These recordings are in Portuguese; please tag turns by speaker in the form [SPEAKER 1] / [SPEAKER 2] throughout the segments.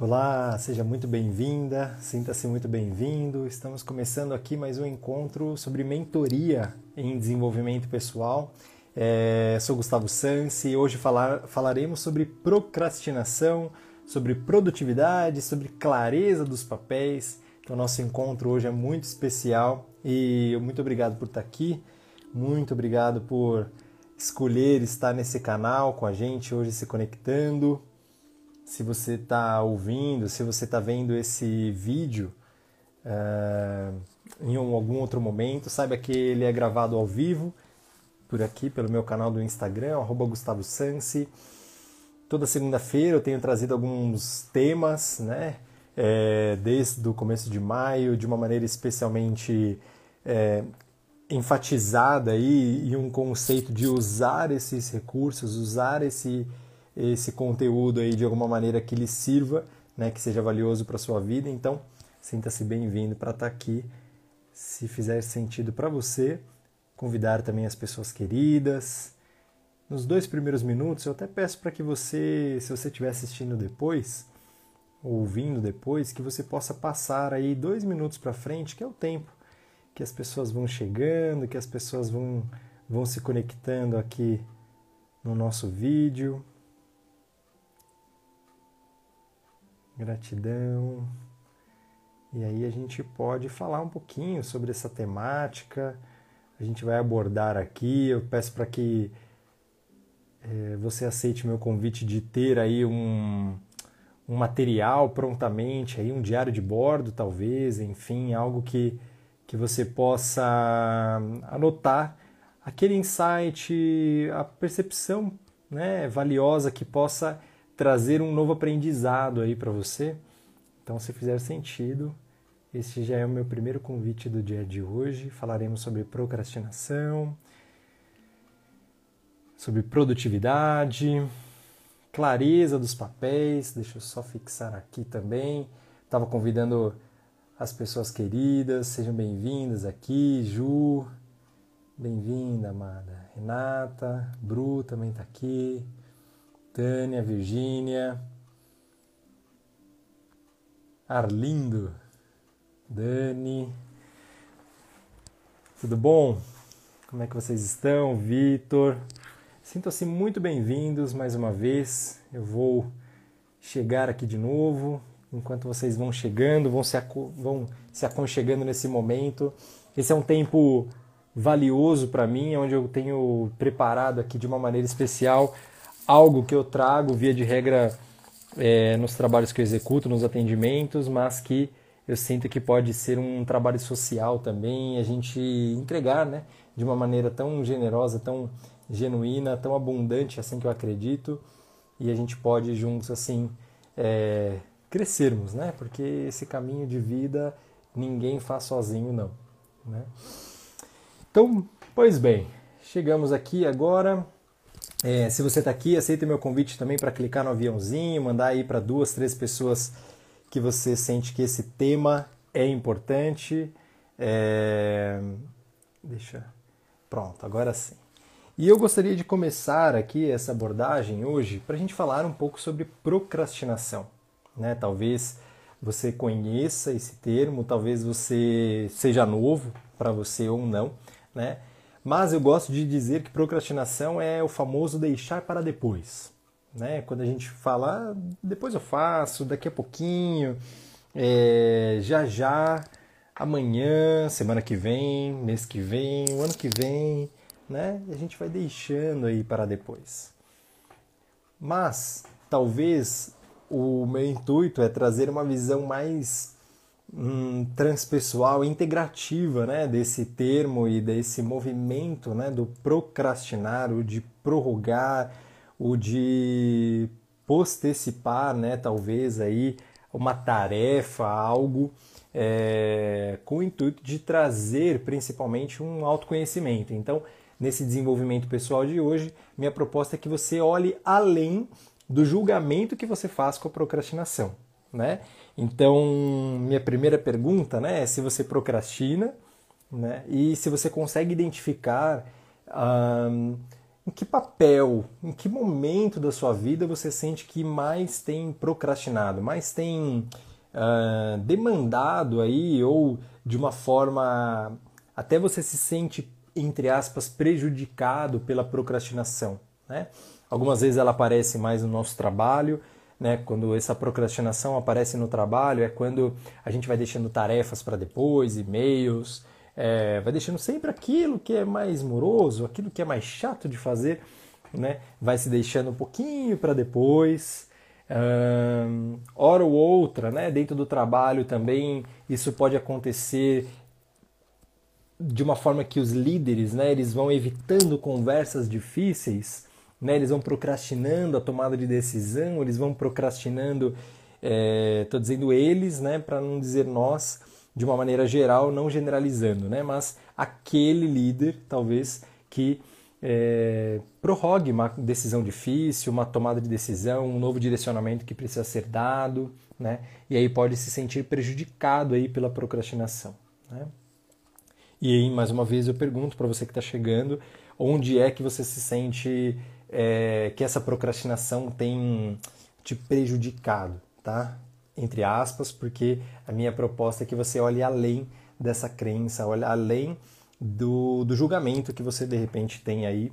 [SPEAKER 1] Olá, seja muito bem-vinda, sinta-se muito bem-vindo. Estamos começando aqui mais um encontro sobre mentoria em desenvolvimento pessoal. É, sou Gustavo Sansi e hoje falar, falaremos sobre procrastinação, sobre produtividade, sobre clareza dos papéis. Então, nosso encontro hoje é muito especial e muito obrigado por estar aqui, muito obrigado por escolher estar nesse canal com a gente hoje se conectando se você está ouvindo, se você está vendo esse vídeo uh, em algum outro momento, saiba que ele é gravado ao vivo por aqui pelo meu canal do Instagram, Gustavo Sansi. Toda segunda-feira eu tenho trazido alguns temas, né? É, desde o começo de maio, de uma maneira especialmente é, enfatizada aí, e um conceito de usar esses recursos, usar esse esse conteúdo aí de alguma maneira que lhe sirva, né, que seja valioso para sua vida. Então, sinta-se bem-vindo para estar tá aqui. Se fizer sentido para você, convidar também as pessoas queridas. Nos dois primeiros minutos, eu até peço para que você, se você estiver assistindo depois, ouvindo depois, que você possa passar aí dois minutos para frente, que é o tempo que as pessoas vão chegando, que as pessoas vão, vão se conectando aqui no nosso vídeo. Gratidão. E aí a gente pode falar um pouquinho sobre essa temática. A gente vai abordar aqui. Eu peço para que é, você aceite meu convite de ter aí um, um material prontamente, aí um diário de bordo, talvez, enfim, algo que, que você possa anotar aquele insight, a percepção né, valiosa que possa trazer um novo aprendizado aí para você. Então, se fizer sentido, este já é o meu primeiro convite do dia de hoje. Falaremos sobre procrastinação, sobre produtividade, clareza dos papéis. Deixa eu só fixar aqui também. Estava convidando as pessoas queridas, sejam bem-vindas aqui. Ju, bem-vinda, amada. Renata, Bru também está aqui. Tânia, Virgínia, Arlindo, Dani. Tudo bom? Como é que vocês estão? Vitor. Sintam-se muito bem-vindos mais uma vez. Eu vou chegar aqui de novo. Enquanto vocês vão chegando, vão se, vão se aconchegando nesse momento. Esse é um tempo valioso para mim, onde eu tenho preparado aqui de uma maneira especial algo que eu trago via de regra é, nos trabalhos que eu executo, nos atendimentos, mas que eu sinto que pode ser um trabalho social também, a gente entregar, né, de uma maneira tão generosa, tão genuína, tão abundante, assim que eu acredito, e a gente pode juntos assim é, crescermos, né? Porque esse caminho de vida ninguém faz sozinho, não. Né? Então, pois bem, chegamos aqui agora é, se você está aqui, aceita meu convite também para clicar no aviãozinho, mandar aí para duas, três pessoas que você sente que esse tema é importante. É... Deixa. Pronto, agora sim. E eu gostaria de começar aqui essa abordagem hoje para a gente falar um pouco sobre procrastinação. Né? Talvez você conheça esse termo, talvez você seja novo para você ou não, né? Mas eu gosto de dizer que procrastinação é o famoso deixar para depois. Né? Quando a gente fala, ah, depois eu faço, daqui a pouquinho, é, já já, amanhã, semana que vem, mês que vem, o ano que vem, né? a gente vai deixando aí para depois. Mas talvez o meu intuito é trazer uma visão mais um, transpessoal integrativa né, desse termo e desse movimento né, do procrastinar, o de prorrogar, o de postecipar, né, talvez aí uma tarefa, algo é, com o intuito de trazer principalmente um autoconhecimento. Então, nesse desenvolvimento pessoal de hoje, minha proposta é que você olhe além do julgamento que você faz com a procrastinação, né? Então, minha primeira pergunta né, é se você procrastina né, e se você consegue identificar em que papel, em que momento da sua vida você sente que mais tem procrastinado, mais tem demandado aí, ou de uma forma até você se sente, entre aspas, prejudicado pela procrastinação. Né? Algumas vezes ela aparece mais no nosso trabalho, né? quando essa procrastinação aparece no trabalho, é quando a gente vai deixando tarefas para depois, e-mails, é, vai deixando sempre aquilo que é mais moroso, aquilo que é mais chato de fazer, né? vai se deixando um pouquinho para depois. Um, hora ou outra, né? dentro do trabalho também, isso pode acontecer de uma forma que os líderes né, eles vão evitando conversas difíceis, né, eles vão procrastinando a tomada de decisão, eles vão procrastinando, estou é, dizendo eles, né, para não dizer nós, de uma maneira geral, não generalizando, né? Mas aquele líder, talvez, que é, prorrogue uma decisão difícil, uma tomada de decisão, um novo direcionamento que precisa ser dado, né? E aí pode se sentir prejudicado aí pela procrastinação, né? E aí, mais uma vez, eu pergunto para você que está chegando, onde é que você se sente é, que essa procrastinação tem te prejudicado, tá? entre aspas, porque a minha proposta é que você olhe além dessa crença, olhe além do, do julgamento que você de repente tem aí,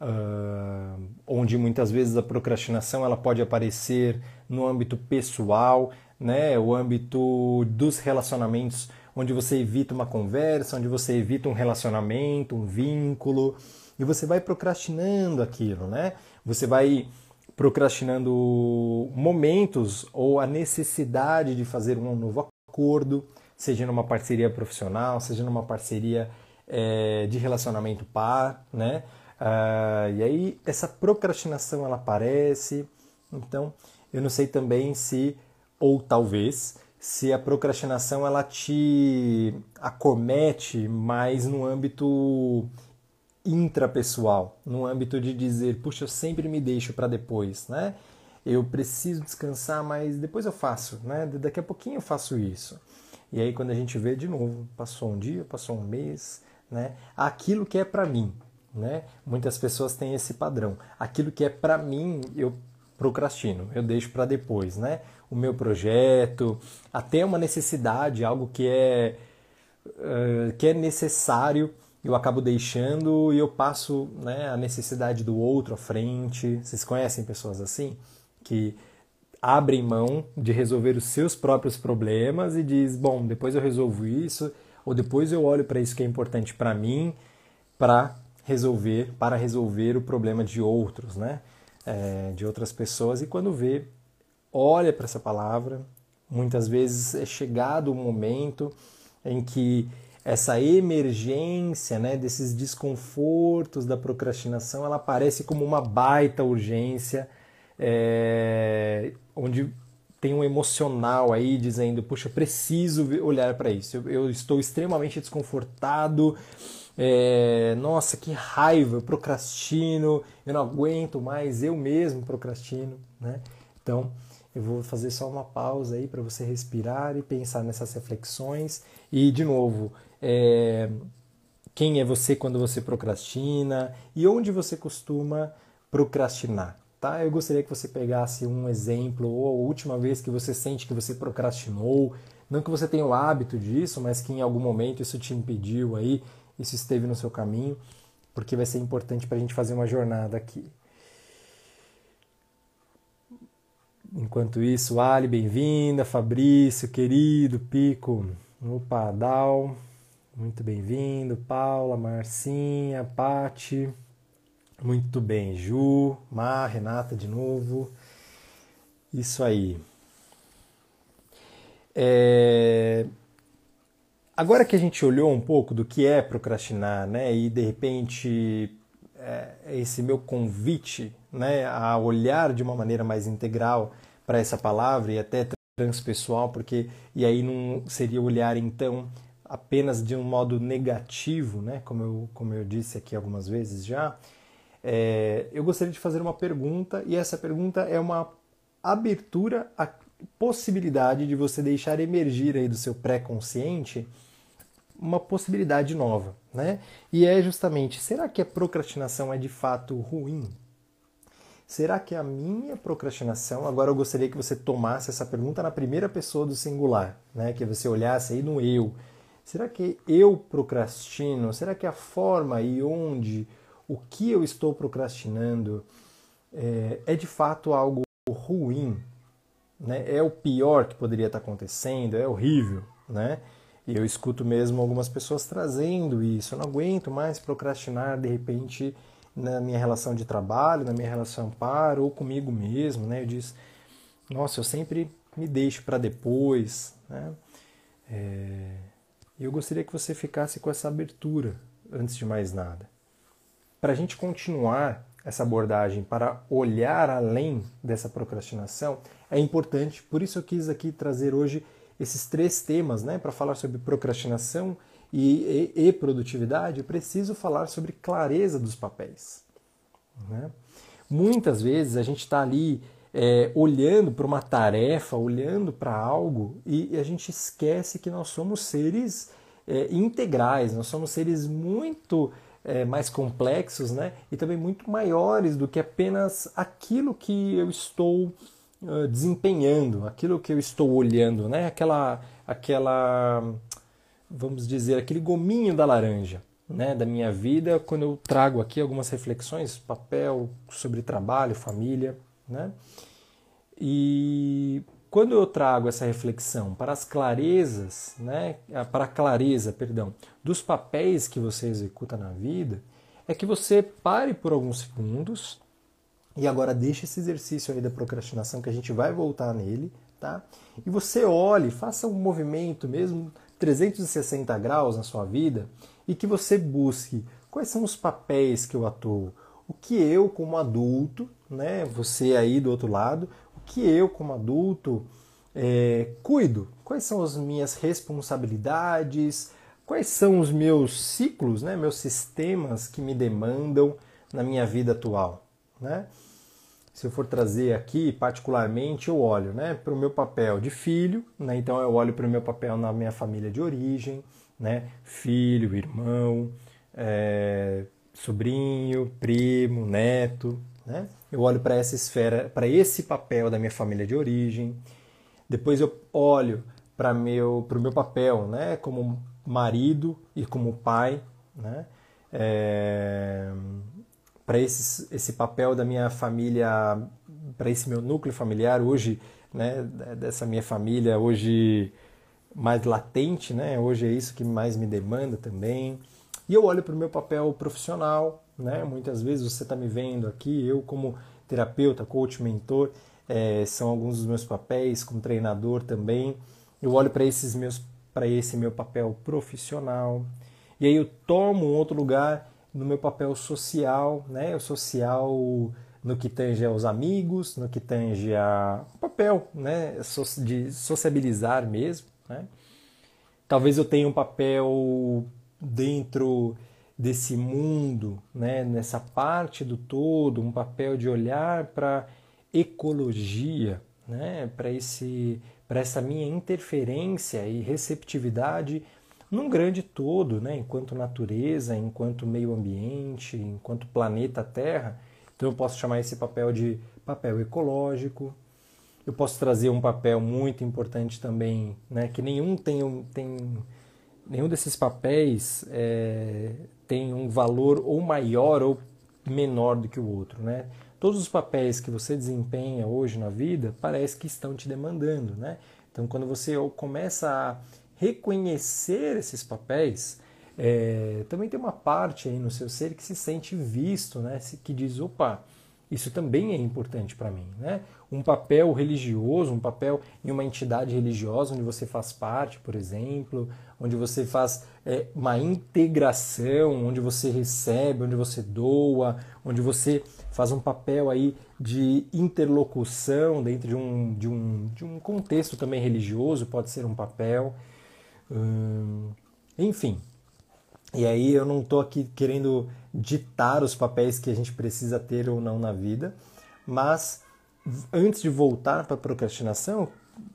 [SPEAKER 1] uh, onde muitas vezes a procrastinação ela pode aparecer no âmbito pessoal, né, o âmbito dos relacionamentos, onde você evita uma conversa, onde você evita um relacionamento, um vínculo, e você vai procrastinando aquilo, né? Você vai procrastinando momentos ou a necessidade de fazer um novo acordo, seja numa parceria profissional, seja numa parceria é, de relacionamento par, né? Ah, e aí essa procrastinação ela aparece, então eu não sei também se ou talvez se a procrastinação ela te acomete mais no âmbito intrapessoal, no âmbito de dizer, puxa, eu sempre me deixo para depois, né? Eu preciso descansar, mas depois eu faço, né? Daqui a pouquinho eu faço isso. E aí quando a gente vê de novo, passou um dia, passou um mês, né? Aquilo que é para mim, né? Muitas pessoas têm esse padrão. Aquilo que é para mim, eu procrastino, eu deixo para depois, né? O meu projeto, até uma necessidade, algo que é uh, que é necessário eu acabo deixando e eu passo né, a necessidade do outro à frente. Vocês conhecem pessoas assim? Que abrem mão de resolver os seus próprios problemas e diz, bom, depois eu resolvo isso, ou depois eu olho para isso que é importante para mim, para resolver, para resolver o problema de outros, né? É, de outras pessoas. E quando vê, olha para essa palavra. Muitas vezes é chegado o momento em que essa emergência né, desses desconfortos da procrastinação, ela aparece como uma baita urgência, é, onde tem um emocional aí dizendo, puxa, preciso olhar para isso, eu, eu, estou extremamente desconfortado, é, nossa, que raiva, eu procrastino, eu não aguento mais, eu mesmo procrastino, né? Então, eu vou fazer só uma pausa aí para você respirar e pensar nessas reflexões. E, de novo, é, quem é você quando você procrastina e onde você costuma procrastinar. Tá? Eu gostaria que você pegasse um exemplo ou a última vez que você sente que você procrastinou, não que você tenha o hábito disso, mas que em algum momento isso te impediu aí, isso esteve no seu caminho, porque vai ser importante para a gente fazer uma jornada aqui. Enquanto isso, Ali, bem-vinda, Fabrício, querido, Pico, opa, Dal, muito bem-vindo, Paula, Marcinha, Pati. Muito bem, Ju, Mar, Renata de novo. Isso aí. É... Agora que a gente olhou um pouco do que é procrastinar, né, e de repente é esse meu convite, né, a olhar de uma maneira mais integral para essa palavra e até transpessoal, porque e aí não seria olhar então apenas de um modo negativo, né? como, eu, como eu disse aqui algumas vezes já, é, eu gostaria de fazer uma pergunta, e essa pergunta é uma abertura à possibilidade de você deixar emergir aí do seu pré-consciente uma possibilidade nova, né? E é justamente, será que a procrastinação é de fato ruim? Será que a minha procrastinação, agora eu gostaria que você tomasse essa pergunta na primeira pessoa do singular, né? Que você olhasse aí no eu. Será que eu procrastino? Será que a forma e onde, o que eu estou procrastinando é, é de fato algo ruim? Né? É o pior que poderia estar acontecendo? É horrível, né? E eu escuto mesmo algumas pessoas trazendo isso. Eu não aguento mais procrastinar de repente na minha relação de trabalho, na minha relação par ou comigo mesmo, né? Eu disse, nossa, eu sempre me deixo para depois, né? É... Eu gostaria que você ficasse com essa abertura antes de mais nada. Para a gente continuar essa abordagem, para olhar além dessa procrastinação, é importante, por isso eu quis aqui trazer hoje esses três temas, né, para falar sobre procrastinação e, e, e, produtividade, eu preciso falar sobre clareza dos papéis. Né? Muitas vezes a gente está ali é, olhando para uma tarefa, olhando para algo e, e, a gente esquece que nós somos seres é, integrais, nós somos seres muito é, mais complexos né? e também muito maiores do que apenas aquilo que eu estou uh, desempenhando, aquilo que eu estou olhando, né? aquela, aquela, vamos dizer, aquele gominho da laranja. Né, da minha vida, quando eu trago aqui algumas reflexões, papel sobre trabalho, família, né? E quando eu trago essa reflexão para as clarezas, né, para a clareza, perdão, dos papéis que você executa na vida, é que você pare por alguns segundos e agora deixe esse exercício aí da procrastinação que a gente vai voltar nele, tá? E você olhe, faça um movimento mesmo 360 graus na sua vida e que você busque quais são os papéis que eu atuo, o que eu como adulto, né, você aí do outro lado, o que eu como adulto é, cuido, quais são as minhas responsabilidades, quais são os meus ciclos, né, meus sistemas que me demandam na minha vida atual, né? Se eu for trazer aqui, particularmente, eu olho né, para o meu papel de filho, né, então eu olho para o meu papel na minha família de origem, né, filho, irmão, é, sobrinho, primo, neto. Né? Eu olho para essa esfera, para esse papel da minha família de origem. Depois eu olho para meu, o meu papel né, como marido e como pai. Né? É, para esse papel da minha família, para esse meu núcleo familiar hoje, né, dessa minha família hoje mais latente, né? Hoje é isso que mais me demanda também. E eu olho para o meu papel profissional, né? Muitas vezes você está me vendo aqui, eu como terapeuta, coach, mentor, é, são alguns dos meus papéis, como treinador também. Eu olho para esses meus, para esse meu papel profissional. E aí eu tomo outro lugar no meu papel social, né? O social no que tange aos amigos, no que tange a papel, né? De sociabilizar mesmo, né? Talvez eu tenha um papel dentro desse mundo, né? Nessa parte do todo, um papel de olhar para ecologia, né? Para esse, para essa minha interferência e receptividade num grande todo, né? enquanto natureza, enquanto meio ambiente, enquanto planeta Terra. Então eu posso chamar esse papel de papel ecológico. Eu posso trazer um papel muito importante também, né? que nenhum tem, tem nenhum desses papéis é, tem um valor ou maior ou menor do que o outro, né? Todos os papéis que você desempenha hoje na vida parece que estão te demandando, né? Então, quando você começa a reconhecer esses papéis, é, também tem uma parte aí no seu ser que se sente visto, né? que diz, opa, isso também é importante para mim. Né? Um papel religioso, um papel em uma entidade religiosa onde você faz parte, por exemplo, onde você faz é, uma integração, onde você recebe, onde você doa, onde você faz um papel aí de interlocução dentro de um, de um, de um contexto também religioso, pode ser um papel. Hum, enfim. E aí eu não estou aqui querendo ditar os papéis que a gente precisa ter ou não na vida, mas antes de voltar para a procrastinação,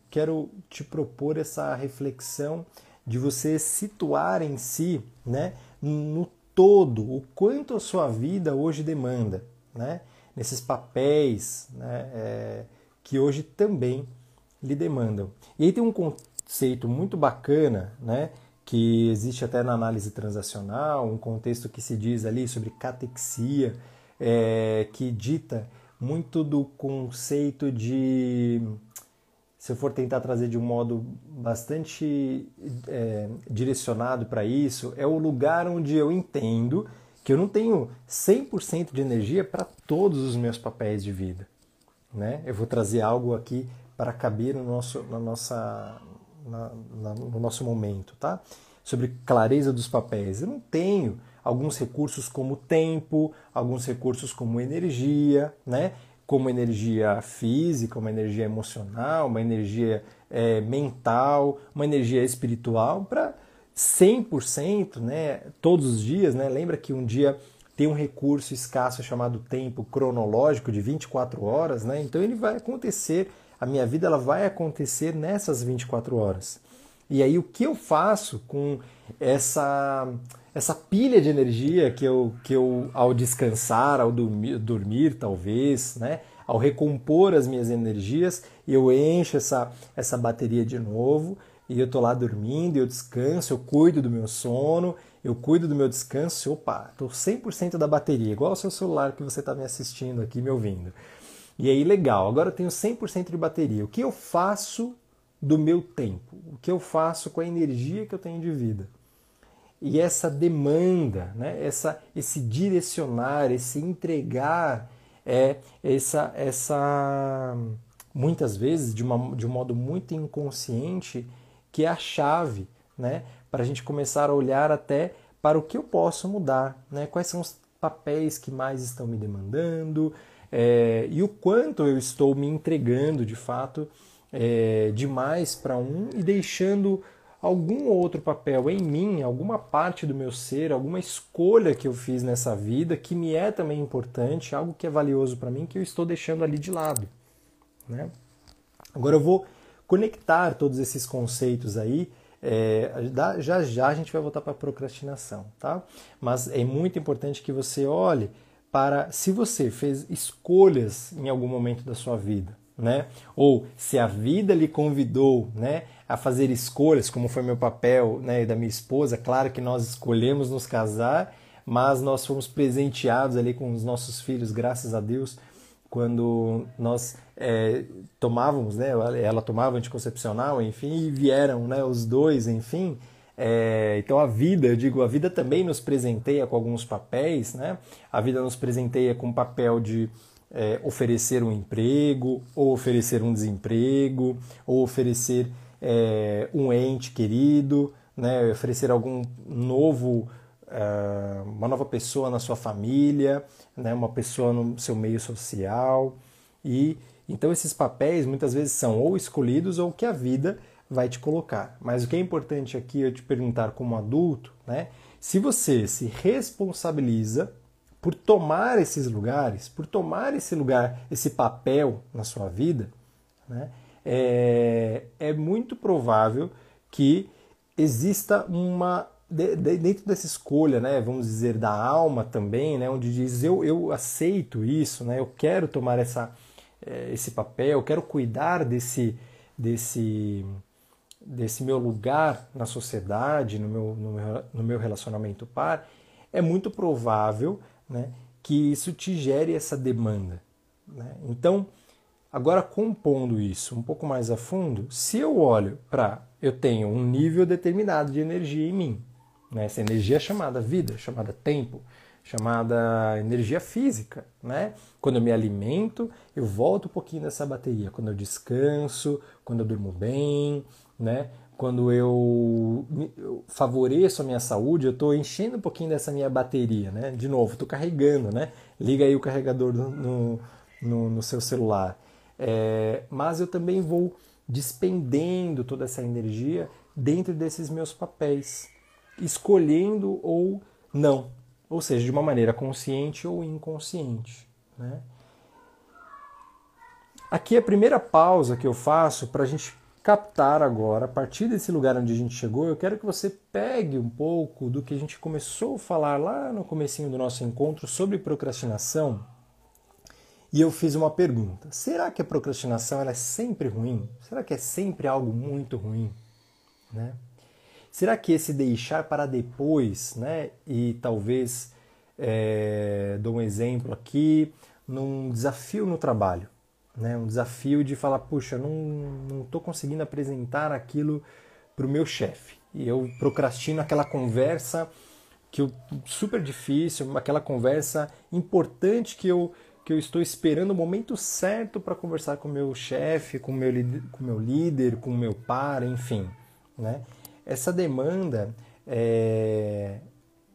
[SPEAKER 1] quero te propor essa reflexão de você situar em si, né, no todo, o quanto a sua vida hoje demanda, né, nesses papéis né, é, que hoje também lhe demandam. E aí tem um conceito muito bacana, né, que existe até na análise transacional, um contexto que se diz ali sobre catexia, é, que dita muito do conceito de se eu for tentar trazer de um modo bastante é, direcionado para isso, é o lugar onde eu entendo que eu não tenho 100% de energia para todos os meus papéis de vida. Né? Eu vou trazer algo aqui para caber no nosso, na nossa, na, na, no nosso momento, tá? Sobre clareza dos papéis. Eu não tenho alguns recursos como tempo, alguns recursos como energia, né? Como energia física, uma energia emocional, uma energia é, mental, uma energia espiritual, para 100%, né, todos os dias. Né? Lembra que um dia tem um recurso escasso chamado tempo cronológico de 24 horas, né? então ele vai acontecer, a minha vida ela vai acontecer nessas 24 horas. E aí o que eu faço com essa essa pilha de energia que eu, que eu ao descansar, ao dormir, dormir talvez, né, ao recompor as minhas energias, eu encho essa, essa bateria de novo e eu tô lá dormindo, eu descanso, eu cuido do meu sono, eu cuido do meu descanso, opa, tô 100% da bateria, igual o seu celular que você está me assistindo aqui, me ouvindo. E aí, legal, agora eu tenho 100% de bateria. O que eu faço do meu tempo? O que eu faço com a energia que eu tenho de vida? E essa demanda, né, essa, esse direcionar, esse entregar, é essa, essa muitas vezes de, uma, de um modo muito inconsciente, que é a chave né, para a gente começar a olhar até para o que eu posso mudar, né, quais são os papéis que mais estão me demandando é, e o quanto eu estou me entregando de fato é, demais para um e deixando algum outro papel em mim, alguma parte do meu ser, alguma escolha que eu fiz nessa vida que me é também importante, algo que é valioso para mim que eu estou deixando ali de lado. Né? Agora eu vou conectar todos esses conceitos aí. É, já já a gente vai voltar para procrastinação, tá? Mas é muito importante que você olhe para se você fez escolhas em algum momento da sua vida, né? Ou se a vida lhe convidou, né, a fazer escolhas, como foi meu papel, né, da minha esposa. Claro que nós escolhemos nos casar, mas nós fomos presenteados ali com os nossos filhos, graças a Deus, quando nós é, tomávamos, né, ela tomava anticoncepcional, enfim, e vieram, né, os dois, enfim. É, então a vida, eu digo, a vida também nos presenteia com alguns papéis, né? A vida nos presenteia com o papel de é, oferecer um emprego, ou oferecer um desemprego, ou oferecer é, um ente querido, né, oferecer algum novo, uh, uma nova pessoa na sua família, né, uma pessoa no seu meio social. E então esses papéis muitas vezes são ou escolhidos ou que a vida vai te colocar. Mas o que é importante aqui eu te perguntar como adulto, né, se você se responsabiliza por tomar esses lugares, por tomar esse lugar, esse papel na sua vida, né, é, é muito provável que exista uma dentro dessa escolha, né, vamos dizer da alma também, né, onde diz eu, eu aceito isso, né, eu quero tomar essa, é, esse papel, eu quero cuidar desse, desse, desse meu lugar na sociedade, no meu, no meu, no meu relacionamento par, é muito provável né, que isso te gere essa demanda. Né? Então, agora compondo isso um pouco mais a fundo, se eu olho para eu tenho um nível determinado de energia em mim, né? essa energia é chamada vida, chamada tempo, chamada energia física. Né? Quando eu me alimento, eu volto um pouquinho dessa bateria. Quando eu descanso, quando eu durmo bem, né? quando eu, favoreço a minha saúde, eu estou enchendo um pouquinho dessa minha bateria, né? De novo, estou carregando, né? Liga aí o carregador no, no, no seu celular. É, mas eu também vou despendendo toda essa energia dentro desses meus papéis, escolhendo ou não, ou seja, de uma maneira consciente ou inconsciente. Né? Aqui é a primeira pausa que eu faço para a gente captar agora, a partir desse lugar onde a gente chegou, eu quero que você pegue um pouco do que a gente começou a falar lá no comecinho do nosso encontro sobre procrastinação. E eu fiz uma pergunta: será que a procrastinação é sempre ruim? Será que é sempre algo muito ruim, né? Será que esse deixar para depois, né? E talvez é, dou um exemplo aqui num desafio no trabalho né? Um desafio de falar, puxa, não estou conseguindo apresentar aquilo para o meu chefe. E eu procrastino aquela conversa que eu, super difícil, aquela conversa importante que eu, que eu estou esperando o momento certo para conversar com meu chefe, com meu, com meu líder, com meu par, enfim. Né? Essa demanda é,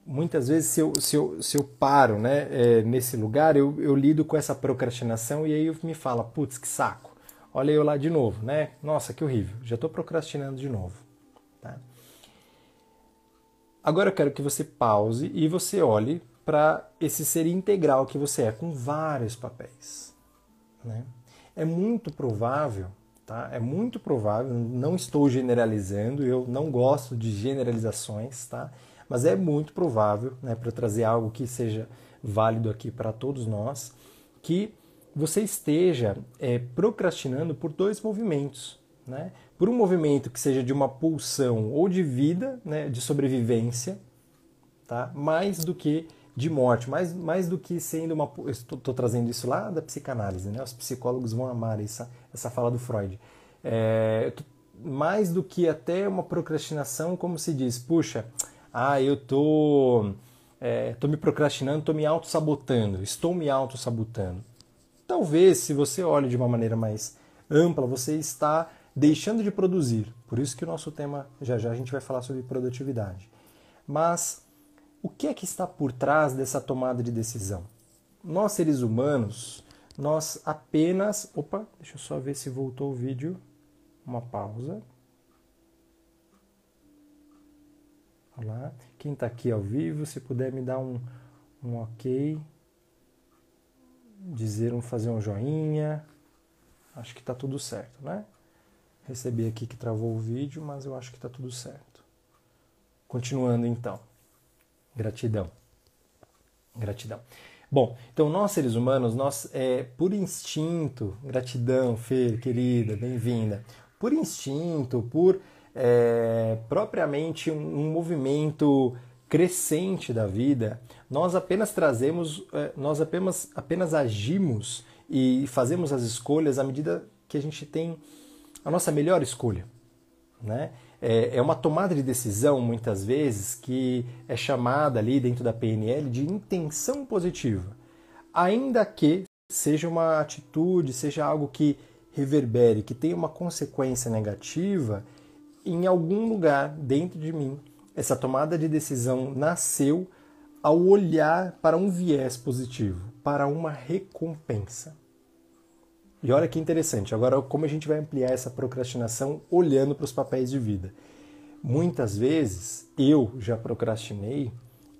[SPEAKER 1] muitas vezes se eu, se eu, se eu paro né, é, nesse lugar, eu, eu lido com essa procrastinação e aí eu me fala, putz, que saco. Olha eu lá de novo, né? Nossa, que horrível. Já estou procrastinando de novo. Tá? Agora eu quero que você pause e você olhe para esse ser integral que você é, com vários papéis. Né? É muito provável, tá? É muito provável, não estou generalizando, eu não gosto de generalizações, tá? Mas é muito provável, né, para trazer algo que seja válido aqui para todos nós, que você esteja é, procrastinando por dois movimentos. Né? Por um movimento que seja de uma pulsão ou de vida, né, de sobrevivência, tá? mais do que de morte, mais, mais do que sendo uma. Estou trazendo isso lá da psicanálise, né? os psicólogos vão amar essa, essa fala do Freud. É, mais do que até uma procrastinação, como se diz, puxa, ah, eu tô, é, tô me procrastinando, tô me auto-sabotando, estou me auto-sabotando. Talvez, se você olha de uma maneira mais ampla, você está deixando de produzir. Por isso que o nosso tema, já já a gente vai falar sobre produtividade. Mas o que é que está por trás dessa tomada de decisão? Nós, seres humanos, nós apenas. Opa, deixa eu só ver se voltou o vídeo. Uma pausa. Olá. Quem está aqui ao vivo, se puder me dar um, um ok, dizer um fazer um joinha, acho que está tudo certo, né? Recebi aqui que travou o vídeo, mas eu acho que está tudo certo. Continuando então. Gratidão. Gratidão. Bom, então nós seres humanos, nós é por instinto, gratidão, Fer, querida, bem-vinda. Por instinto, por é, propriamente um, um, movimento crescente da vida, nós apenas trazemos, é, nós apenas, apenas agimos e fazemos as escolhas à medida que a gente tem a nossa melhor escolha. Né? É, é uma tomada de decisão, muitas vezes, que é chamada ali dentro da PNL de intenção positiva. Ainda que seja uma atitude, seja algo que reverbere, que tenha uma consequência negativa, em algum lugar dentro de mim, essa tomada de decisão nasceu ao olhar para um viés positivo, para uma recompensa. E olha que interessante, agora como a gente vai ampliar essa procrastinação olhando para os papéis de vida. Muitas vezes eu já procrastinei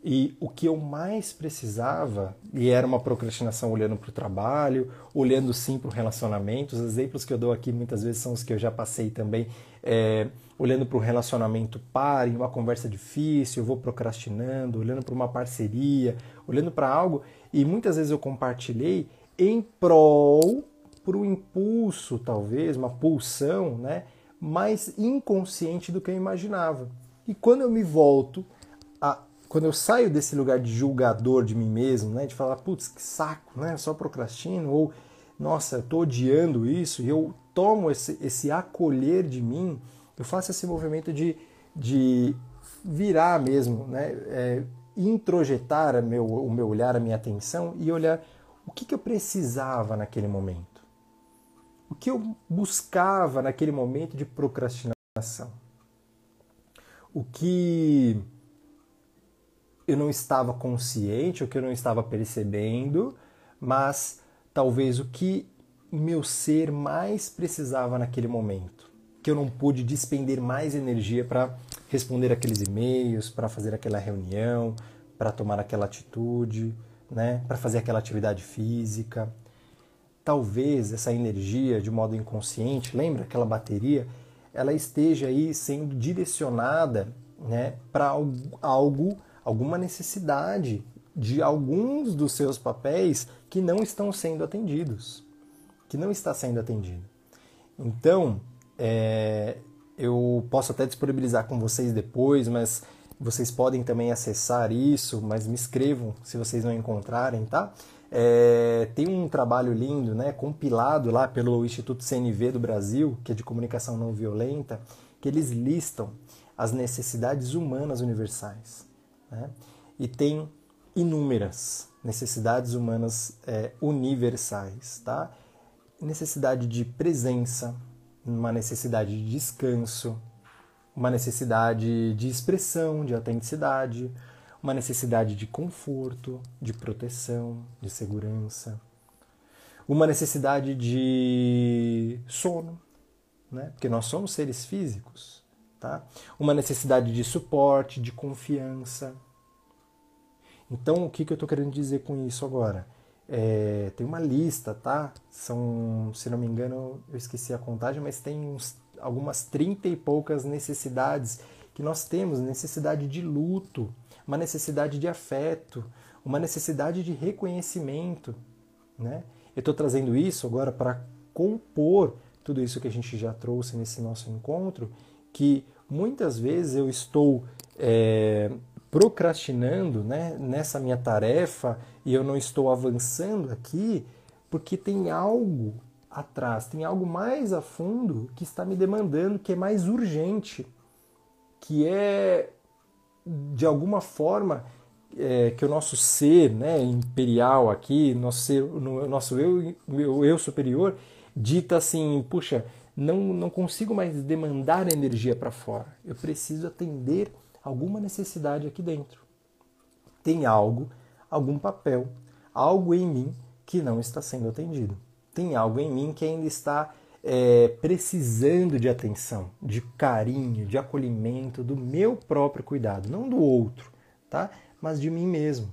[SPEAKER 1] e o que eu mais precisava, e era uma procrastinação olhando para o trabalho, olhando sim para o relacionamento, os exemplos que eu dou aqui muitas vezes são os que eu já passei também, é, olhando para um relacionamento par, em uma conversa difícil, eu vou procrastinando, olhando para uma parceria, olhando para algo, e muitas vezes eu compartilhei em prol, por um impulso talvez, uma pulsão, né, mais inconsciente do que eu imaginava. E quando eu me volto a quando eu saio desse lugar de julgador de mim mesmo, né, de falar, putz, que saco, né, só procrastino, ou nossa, eu estou odiando isso, e eu tomo esse, esse acolher de mim, eu faço esse movimento de, de virar mesmo, né, é, introjetar meu, o meu olhar, a minha atenção e olhar o que, que eu precisava naquele momento. O que eu buscava naquele momento de procrastinação. O que eu não estava consciente, o que eu não estava percebendo, mas talvez o que meu ser mais precisava naquele momento, que eu não pude despender mais energia para responder aqueles e-mails, para fazer aquela reunião, para tomar aquela atitude, né, para fazer aquela atividade física. Talvez essa energia, de modo inconsciente, lembra aquela bateria? ela esteja aí sendo direcionada né, para algo, alguma necessidade de alguns dos seus papéis que não estão sendo atendidos, que não está sendo atendido. Então, é, eu posso até disponibilizar com vocês depois, mas vocês podem também acessar isso, mas me escrevam se vocês não encontrarem, tá? É, tem um trabalho lindo, né, compilado lá pelo Instituto CNV do Brasil, que é de comunicação não violenta, que eles listam as necessidades humanas universais. Né? E tem inúmeras necessidades humanas é, universais, tá? Necessidade de presença, uma necessidade de descanso, uma necessidade de expressão, de autenticidade, uma necessidade de conforto, de proteção, de segurança, uma necessidade de sono, né? porque nós somos seres físicos, tá? uma necessidade de suporte, de confiança. Então, o que, que eu estou querendo dizer com isso agora? É, tem uma lista, tá? São, se não me engano, eu esqueci a contagem, mas tem uns, algumas trinta e poucas necessidades que nós temos necessidade de luto, uma necessidade de afeto, uma necessidade de reconhecimento. Né? Eu estou trazendo isso agora para compor tudo isso que a gente já trouxe nesse nosso encontro, que muitas vezes eu estou é, procrastinando né, nessa minha tarefa e eu não estou avançando aqui porque tem algo atrás, tem algo mais a fundo que está me demandando, que é mais urgente, que é de alguma forma é, que o nosso ser né, imperial aqui, nosso, ser, no, nosso eu, meu eu superior, dita assim: puxa, não, não consigo mais demandar energia para fora, eu preciso atender alguma necessidade aqui dentro. Tem algo, algum papel, algo em mim que não está sendo atendido. Tem algo em mim que ainda está é, precisando de atenção, de carinho, de acolhimento, do meu próprio cuidado, não do outro, tá? Mas de mim mesmo,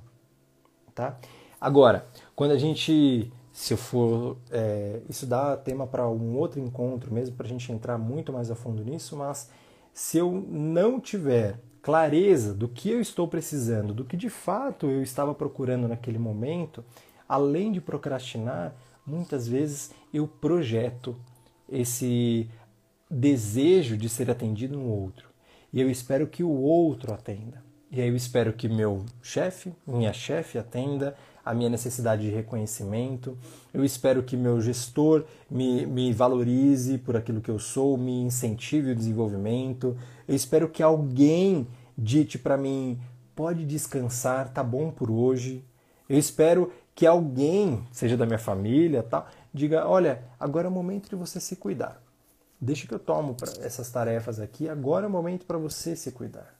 [SPEAKER 1] tá? Agora, quando a gente, se eu for, é, isso dá tema para um outro encontro mesmo, para a gente entrar muito mais a fundo nisso, mas se eu não tiver clareza do que eu estou precisando, do que de fato eu estava procurando naquele momento, além de procrastinar, muitas vezes eu projeto esse desejo de ser atendido no outro. E eu espero que o outro atenda. E aí eu espero que meu chefe, minha chefe atenda a minha necessidade de reconhecimento. Eu espero que meu gestor me, me valorize por aquilo que eu sou, me incentive o desenvolvimento. Eu espero que alguém dite para mim: pode descansar, tá bom por hoje. Eu espero que alguém, seja da minha família, tal, diga: olha, agora é o momento de você se cuidar. Deixa que eu tomo essas tarefas aqui, agora é o momento para você se cuidar.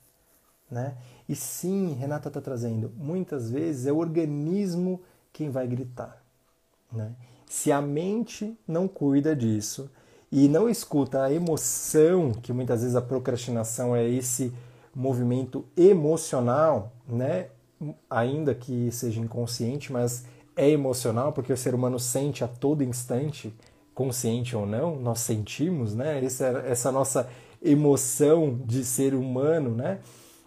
[SPEAKER 1] Né? E sim, Renata está trazendo, muitas vezes é o organismo quem vai gritar. Né? Se a mente não cuida disso e não escuta a emoção, que muitas vezes a procrastinação é esse movimento emocional, né? ainda que seja inconsciente, mas é emocional, porque o ser humano sente a todo instante, consciente ou não, nós sentimos, né? Essa, essa nossa emoção de ser humano, né?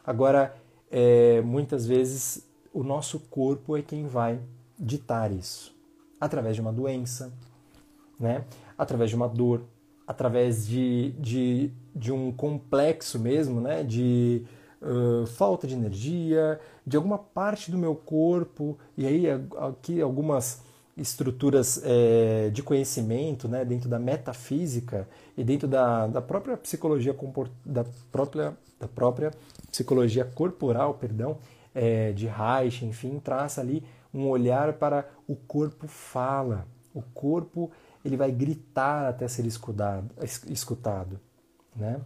[SPEAKER 1] Agora, é, muitas vezes o nosso corpo é quem vai ditar isso, através de uma doença, né? Através de uma dor, através de, de, de um complexo mesmo, né? De falta de energia, de alguma parte do meu corpo, e aí aqui algumas estruturas é, de conhecimento né, dentro da metafísica e dentro da, da própria psicologia da própria, da própria psicologia corporal, perdão, é, de Reich, enfim, traça ali um olhar para o corpo fala, o corpo ele vai gritar até ser escutado, escutado né?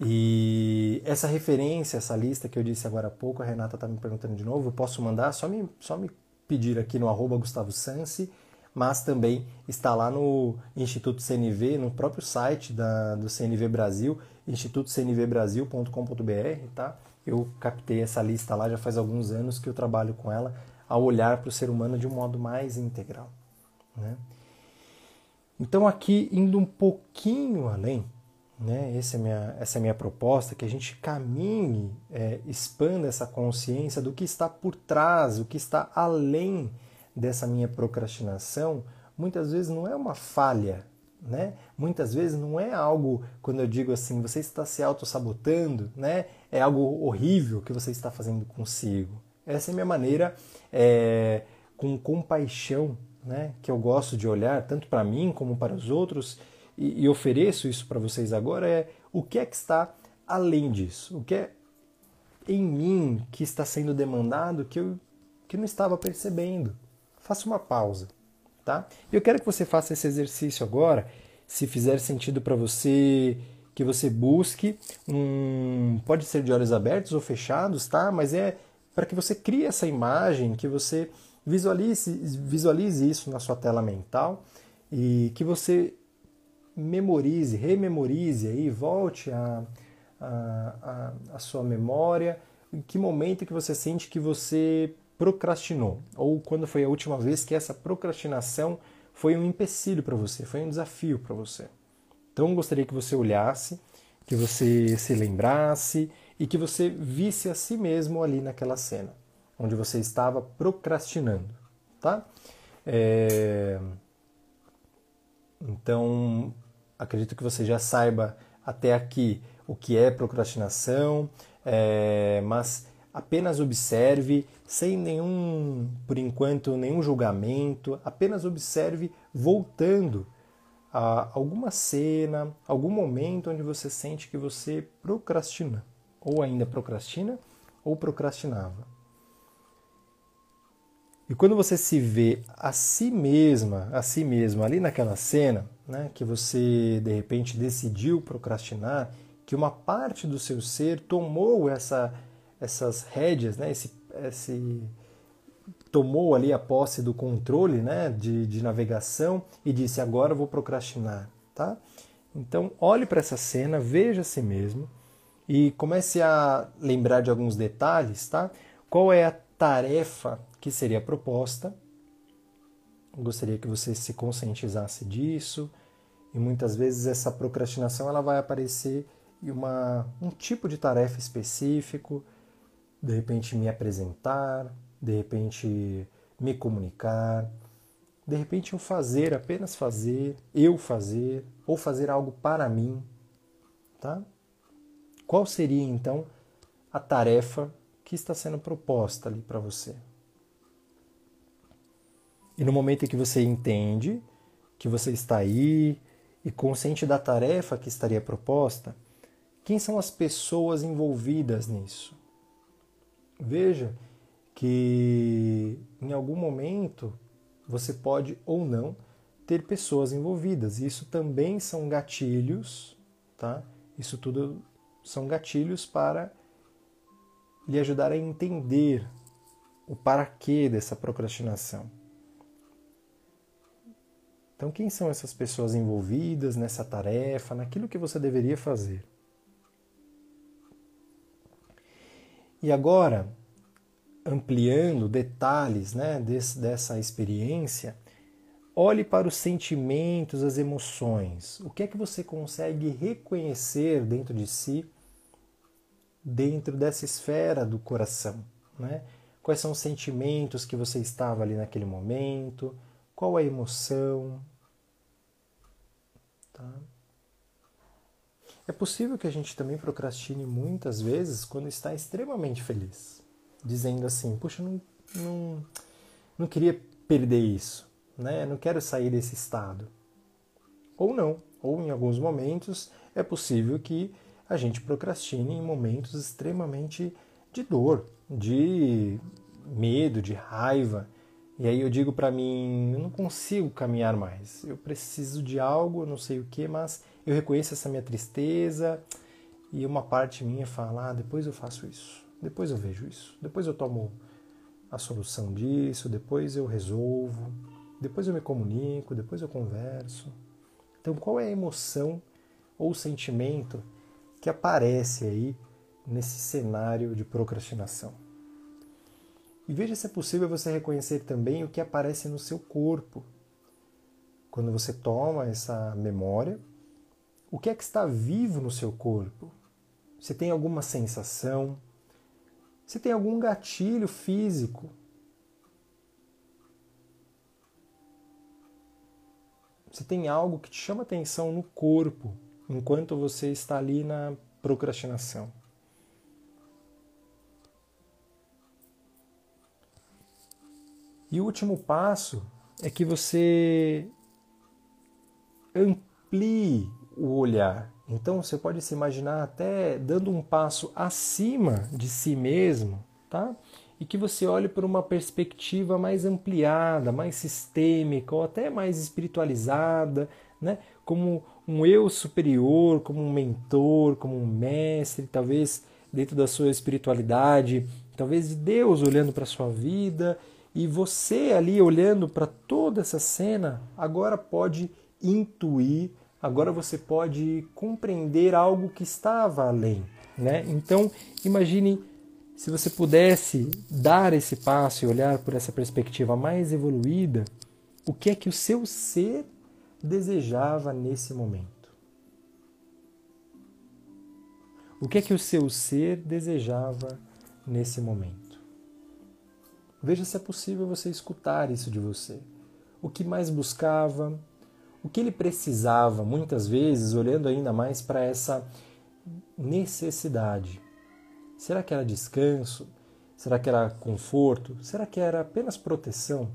[SPEAKER 1] E essa referência, essa lista que eu disse agora há pouco, a Renata está me perguntando de novo, eu posso mandar? Só me, só me pedir aqui no arroba Gustavo Sansi, mas também está lá no Instituto CNV, no próprio site da, do CNV Brasil, institutocnvbrasil.com.br, tá? Eu captei essa lista lá já faz alguns anos que eu trabalho com ela, a olhar para o ser humano de um modo mais integral. Né? Então, aqui, indo um pouquinho além, né? Essa é, minha, essa é minha proposta, que a gente caminhe, é, expanda essa consciência do que está por trás, o que está além dessa minha procrastinação, muitas vezes não é uma falha, né? Muitas vezes não é algo, quando eu digo assim, você está se auto-sabotando, né? É algo horrível que você está fazendo consigo. Essa é a minha maneira, é, com compaixão, né? Que eu gosto de olhar, tanto para mim como para os outros, e, e ofereço isso para vocês agora, é o que é que está além disso? O que é em mim que está sendo demandado que eu que não estava percebendo? Faça uma pausa tá? Eu quero que você faça esse exercício agora, se fizer sentido para você, que você busque um, pode ser de olhos abertos ou fechados, tá? Mas é para que você crie essa imagem, que você visualize, visualize isso na sua tela mental e que você memorize, rememorize aí, volte a, a, a, a sua memória, em que momento que você sente que você procrastinou? Ou quando foi a última vez que essa procrastinação foi um empecilho para você, foi um desafio para você? Então, gostaria que você olhasse, que você se lembrasse e que você visse a si mesmo ali naquela cena, onde você estava procrastinando, tá? É... Então, acredito que você já saiba até aqui o que é procrastinação, é... mas apenas observe, sem nenhum, por enquanto, nenhum julgamento, apenas observe voltando a alguma cena, algum momento onde você sente que você procrastina, ou ainda procrastina, ou procrastinava. E quando você se vê a si mesma, a si mesma ali naquela cena, né, que você de repente decidiu procrastinar, que uma parte do seu ser tomou essa essas rédeas, né, esse, esse tomou ali a posse do controle né, de, de navegação e disse agora vou procrastinar, tá? Então olhe para essa cena, veja a si mesmo e comece a lembrar de alguns detalhes, tá? Qual é a tarefa que seria proposta? Gostaria que você se conscientizasse disso e muitas vezes essa procrastinação ela vai aparecer em uma, um tipo de tarefa específico de repente me apresentar, de repente me comunicar, de repente eu fazer, apenas fazer, eu fazer, ou fazer algo para mim, tá? Qual seria então a tarefa que está sendo proposta ali para você? E no momento em que você entende que você está aí e consciente da tarefa que estaria proposta, quem são as pessoas envolvidas nisso? Veja que em algum momento você pode ou não ter pessoas envolvidas. Isso também são gatilhos, tá? Isso tudo são gatilhos para lhe ajudar a entender o paraquê dessa procrastinação. Então, quem são essas pessoas envolvidas nessa tarefa, naquilo que você deveria fazer? E agora, ampliando detalhes né, desse, dessa experiência, olhe para os sentimentos, as emoções. O que é que você consegue reconhecer dentro de si, dentro dessa esfera do coração? Né? Quais são os sentimentos que você estava ali naquele momento? Qual a emoção? Tá? É possível que a gente também procrastine muitas vezes quando está extremamente feliz, dizendo assim: puxa, não, não, não queria perder isso, né? não quero sair desse estado. Ou não, ou em alguns momentos é possível que a gente procrastine em momentos extremamente de dor, de medo, de raiva. E aí eu digo para mim, eu não consigo caminhar mais. Eu preciso de algo, eu não sei o que, mas eu reconheço essa minha tristeza e uma parte minha fala: ah, depois eu faço isso, depois eu vejo isso, depois eu tomo a solução disso, depois eu resolvo, depois eu me comunico, depois eu converso. Então, qual é a emoção ou sentimento que aparece aí nesse cenário de procrastinação? E veja se é possível você reconhecer também o que aparece no seu corpo. Quando você toma essa memória, O que é que está vivo no seu corpo? Você tem alguma sensação? Você tem algum gatilho físico? Você tem algo que te chama atenção no corpo enquanto você está ali na procrastinação? E o último passo é que você amplie o olhar. Então você pode se imaginar até dando um passo acima de si mesmo, tá? E que você olhe por uma perspectiva mais ampliada, mais sistêmica ou até mais espiritualizada, né? Como um eu superior, como um mentor, como um mestre, talvez dentro da sua espiritualidade, talvez de Deus olhando para a sua vida e você ali olhando para toda essa cena, agora pode intuir, agora você pode compreender algo que estava além. Né? Então, imagine se você pudesse dar esse passo e olhar por essa perspectiva mais evoluída, o que é que o seu ser desejava nesse momento? O que é que o seu ser desejava nesse momento? Veja se é possível você escutar isso de você. O que mais buscava, o que ele precisava, muitas vezes, olhando ainda mais para essa necessidade. Será que era descanso? Será que era conforto? Será que era apenas proteção?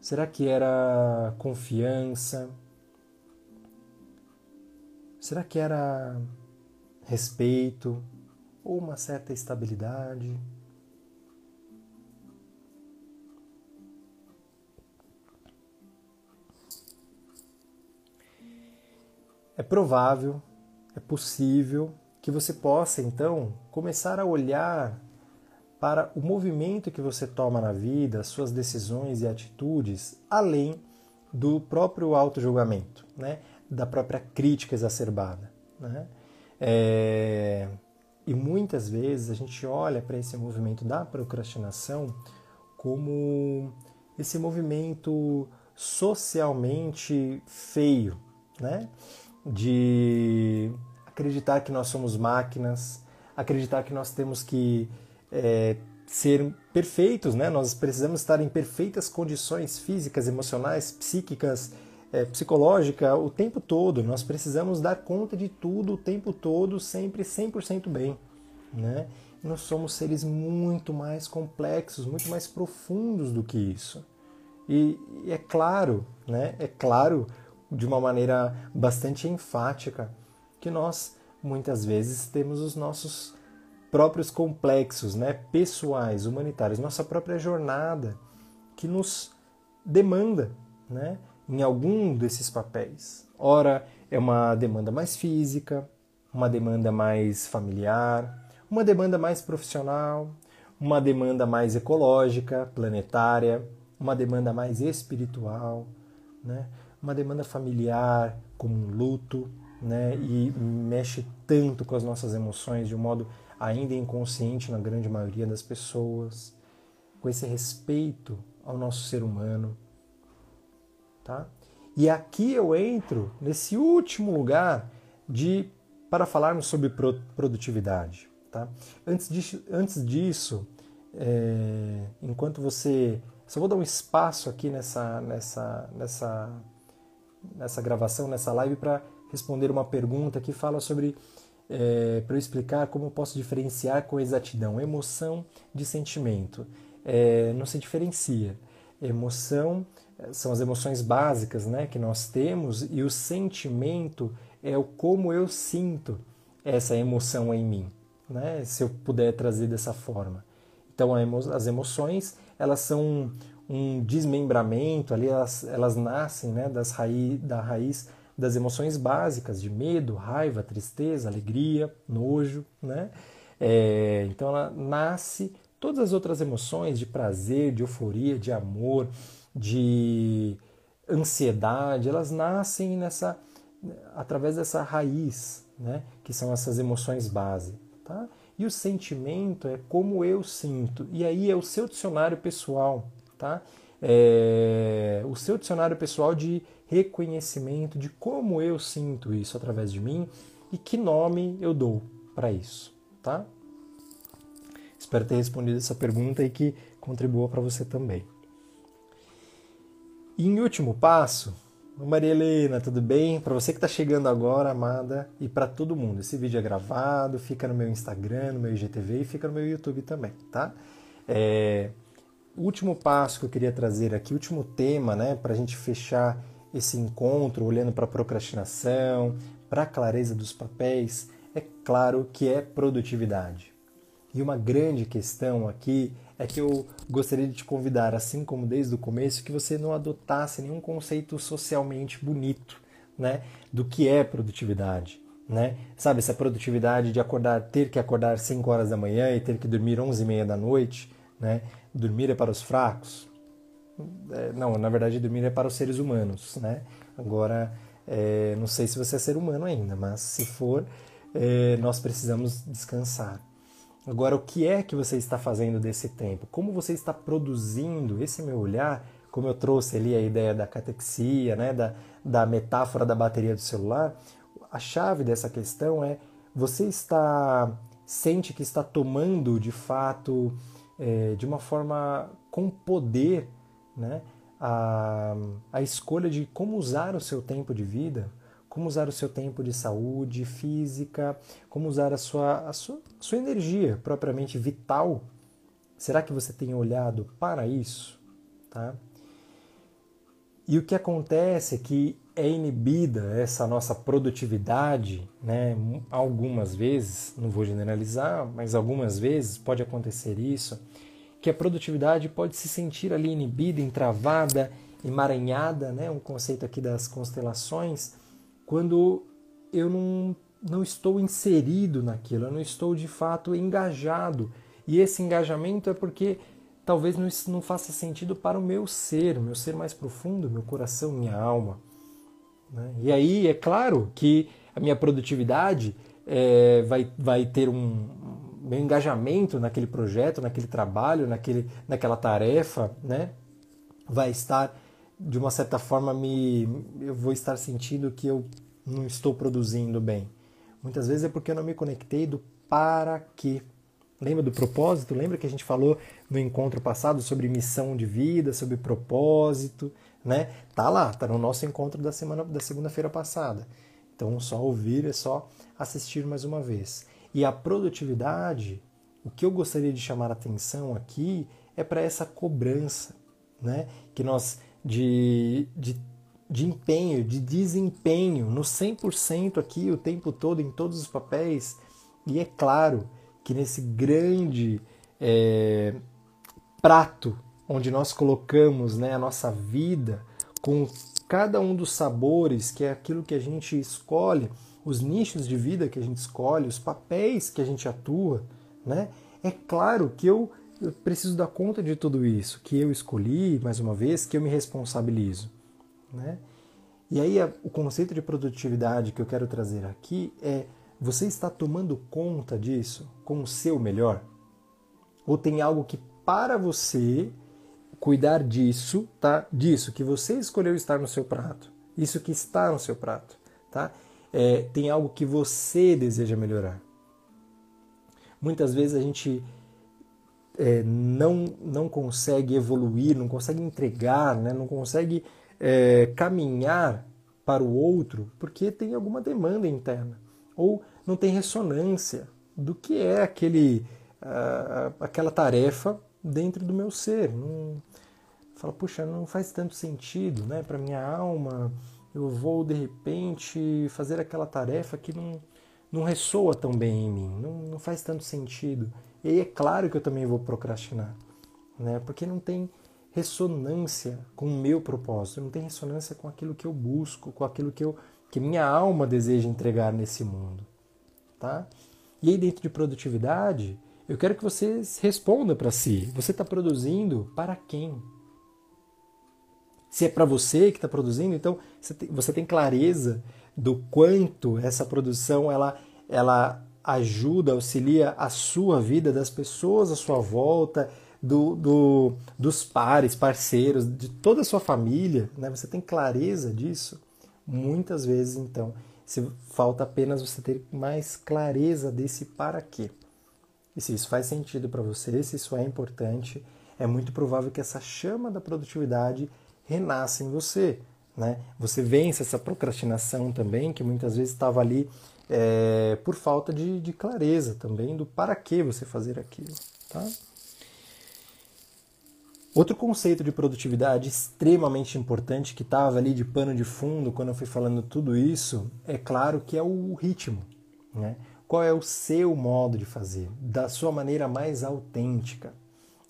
[SPEAKER 1] Será que era confiança? Será que era respeito ou uma certa estabilidade? É provável, é possível que você possa então começar a olhar para o movimento que você toma na vida, as suas decisões e atitudes, além do próprio auto-julgamento, né? da própria crítica exacerbada. Né? É... E muitas vezes a gente olha para esse movimento da procrastinação como esse movimento socialmente feio, né? De acreditar que nós somos máquinas, acreditar que nós temos que é, ser perfeitos, né? Nós precisamos estar em perfeitas condições físicas, emocionais, psíquicas, é, psicológica o tempo todo. Nós precisamos dar conta de tudo o tempo todo, sempre 100% bem, né? nós somos seres muito mais complexos, muito mais profundos do que isso. E, e é claro, né? É claro de uma maneira bastante enfática que nós muitas vezes temos os nossos próprios complexos, né, pessoais, humanitários, nossa própria jornada que nos demanda, né, em algum desses papéis. Ora, é uma demanda mais física, uma demanda mais familiar, uma demanda mais profissional, uma demanda mais ecológica, planetária, uma demanda mais espiritual, né? Uma demanda familiar, como um luto, né? e mexe tanto com as nossas emoções de um modo ainda inconsciente na grande maioria das pessoas, com esse respeito ao nosso ser humano, tá? E aqui eu entro nesse último lugar de para falarmos sobre produtividade, tá? Antes disso, antes disso é, enquanto você só vou dar um espaço aqui nessa nessa nessa nessa gravação, nessa live, para responder uma pergunta que fala sobre. É, para eu explicar como eu posso diferenciar com exatidão emoção de sentimento. É, não se diferencia. Emoção é, são as emoções básicas né, que nós temos e o sentimento é o como eu sinto essa emoção em mim, né, se eu puder trazer dessa forma. Então as emoções elas são um desmembramento, ali elas, elas nascem né, das raiz, da raiz das emoções básicas de medo, raiva, tristeza, alegria, nojo, né? É, então ela nasce todas as outras emoções de prazer, de euforia, de amor, de ansiedade, elas nascem nessa através dessa raiz, né? Que são essas emoções base, tá? E o sentimento é como eu sinto. E aí é o seu dicionário pessoal, tá? É, o seu dicionário pessoal de reconhecimento de como eu sinto isso através de mim e que nome eu dou para isso, tá? Espero ter respondido essa pergunta e que contribua para você também. E em último passo, Maria Helena, tudo bem? Para você que está chegando agora, amada, e para todo mundo. Esse vídeo é gravado, fica no meu Instagram, no meu IGTV e fica no meu YouTube também, tá? É, o último passo que eu queria trazer aqui, o último tema, né, para a gente fechar esse encontro, olhando para a procrastinação, para a clareza dos papéis, é claro que é produtividade. E uma grande questão aqui é que eu gostaria de te convidar, assim como desde o começo, que você não adotasse nenhum conceito socialmente bonito, né, do que é produtividade, né? Sabe essa produtividade de acordar, ter que acordar 5 horas da manhã e ter que dormir 11 e meia da noite, né? Dormir é para os fracos. É, não, na verdade, dormir é para os seres humanos, né? Agora, é, não sei se você é ser humano ainda, mas se for, é, nós precisamos descansar. Agora, o que é que você está fazendo desse tempo? Como você está produzindo esse meu olhar? Como eu trouxe ali a ideia da catexia, né, da, da metáfora da bateria do celular, a chave dessa questão é você está sente que está tomando de fato é, de uma forma com poder, né, a, a escolha de como usar o seu tempo de vida como usar o seu tempo de saúde física, como usar a sua, a sua, a sua energia propriamente vital. Será que você tem olhado para isso? Tá? E o que acontece é que é inibida essa nossa produtividade, né? Algumas vezes, não vou generalizar, mas algumas vezes pode acontecer isso, que a produtividade pode se sentir ali inibida, entravada, emaranhada, né? Um conceito aqui das constelações, quando eu não, não estou inserido naquilo, eu não estou de fato engajado. E esse engajamento é porque talvez não, não faça sentido para o meu ser, o meu ser mais profundo, meu coração, minha alma. Né? E aí é claro que a minha produtividade é, vai, vai ter um, meu engajamento naquele projeto, naquele trabalho, naquele, naquela tarefa, né? vai estar de uma certa forma me eu vou estar sentindo que eu não estou produzindo bem. Muitas vezes é porque eu não me conectei do para quê. Lembra do propósito? Lembra que a gente falou no encontro passado sobre missão de vida, sobre propósito, né? Tá lá, tá no nosso encontro da semana da segunda-feira passada. Então, só ouvir é só assistir mais uma vez. E a produtividade, o que eu gostaria de chamar a atenção aqui é para essa cobrança, né? Que nós de, de, de empenho, de desempenho no 100% aqui o tempo todo, em todos os papéis. E é claro que nesse grande é, prato onde nós colocamos né, a nossa vida com cada um dos sabores, que é aquilo que a gente escolhe, os nichos de vida que a gente escolhe, os papéis que a gente atua, né? É claro que eu eu preciso dar conta de tudo isso, que eu escolhi, mais uma vez, que eu me responsabilizo. Né? E aí o conceito de produtividade que eu quero trazer aqui é você está tomando conta disso com o seu melhor? Ou tem algo que para você cuidar disso, tá? Disso que você escolheu estar no seu prato, isso que está no seu prato, tá? É, tem algo que você deseja melhorar. Muitas vezes a gente é, não, não consegue evoluir, não consegue entregar, né? não consegue é, caminhar para o outro porque tem alguma demanda interna ou não tem ressonância do que é aquele, uh, aquela tarefa dentro do meu ser. Não, fala, puxa, não faz tanto sentido né? para minha alma. Eu vou de repente fazer aquela tarefa que não, não ressoa tão bem em mim, não, não faz tanto sentido. E é claro que eu também vou procrastinar, né? Porque não tem ressonância com o meu propósito, não tem ressonância com aquilo que eu busco, com aquilo que eu que minha alma deseja entregar nesse mundo, tá? E aí dentro de produtividade, eu quero que você responda para si. Você está produzindo para quem? Se é para você que está produzindo, então você tem, você tem clareza do quanto essa produção ela, ela ajuda, auxilia a sua vida, das pessoas à sua volta, do, do, dos pares, parceiros, de toda a sua família, né? você tem clareza disso, muitas vezes então se falta apenas você ter mais clareza desse para quê. E se isso faz sentido para você, se isso é importante, é muito provável que essa chama da produtividade renasça em você. Né? Você vence essa procrastinação também, que muitas vezes estava ali é, por falta de, de, clareza também do para que você fazer aquilo. Tá? Outro conceito de produtividade extremamente importante que estava ali de pano de fundo quando eu fui falando tudo isso, é claro que é o ritmo. Né? Qual é o seu modo de fazer, da sua maneira mais autêntica.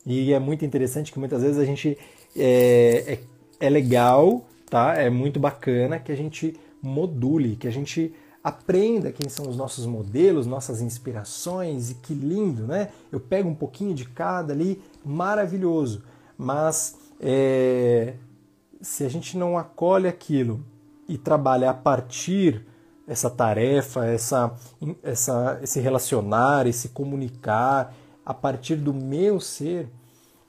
[SPEAKER 1] E é muito interessante que muitas vezes a gente é, é, é legal tá? É muito bacana que a gente module, que a gente aprenda quem são os nossos modelos, nossas inspirações e que lindo, né? Eu pego um pouquinho de cada ali, maravilhoso. Mas é, se a gente não acolhe aquilo e trabalha a partir essa tarefa, essa, essa, esse relacionar, esse comunicar a partir do meu ser,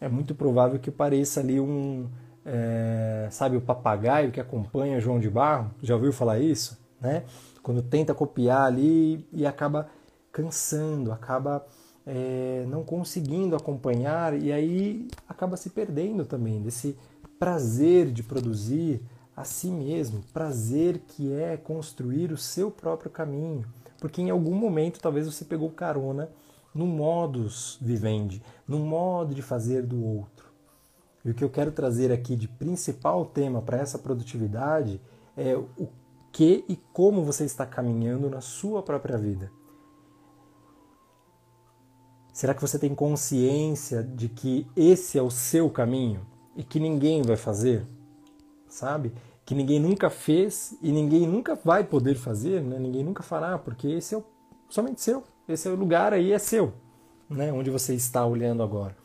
[SPEAKER 1] é muito provável que pareça ali um, é, sabe, o papagaio que acompanha João de Barro, já ouviu falar isso? Né? Quando tenta copiar ali e acaba cansando, acaba é, não conseguindo acompanhar e aí acaba se perdendo também desse prazer de produzir a si mesmo, prazer que é construir o seu próprio caminho, porque em algum momento talvez você pegou carona no modus vivendi, no modo de fazer do outro. E o que eu quero trazer aqui de principal tema para essa produtividade é o que e como você está caminhando na sua própria vida. Será que você tem consciência de que esse é o seu caminho e que ninguém vai fazer? Sabe? Que ninguém nunca fez e ninguém nunca vai poder fazer, né? ninguém nunca fará, porque esse é o, somente seu. Esse é o lugar aí, é seu, né? onde você está olhando agora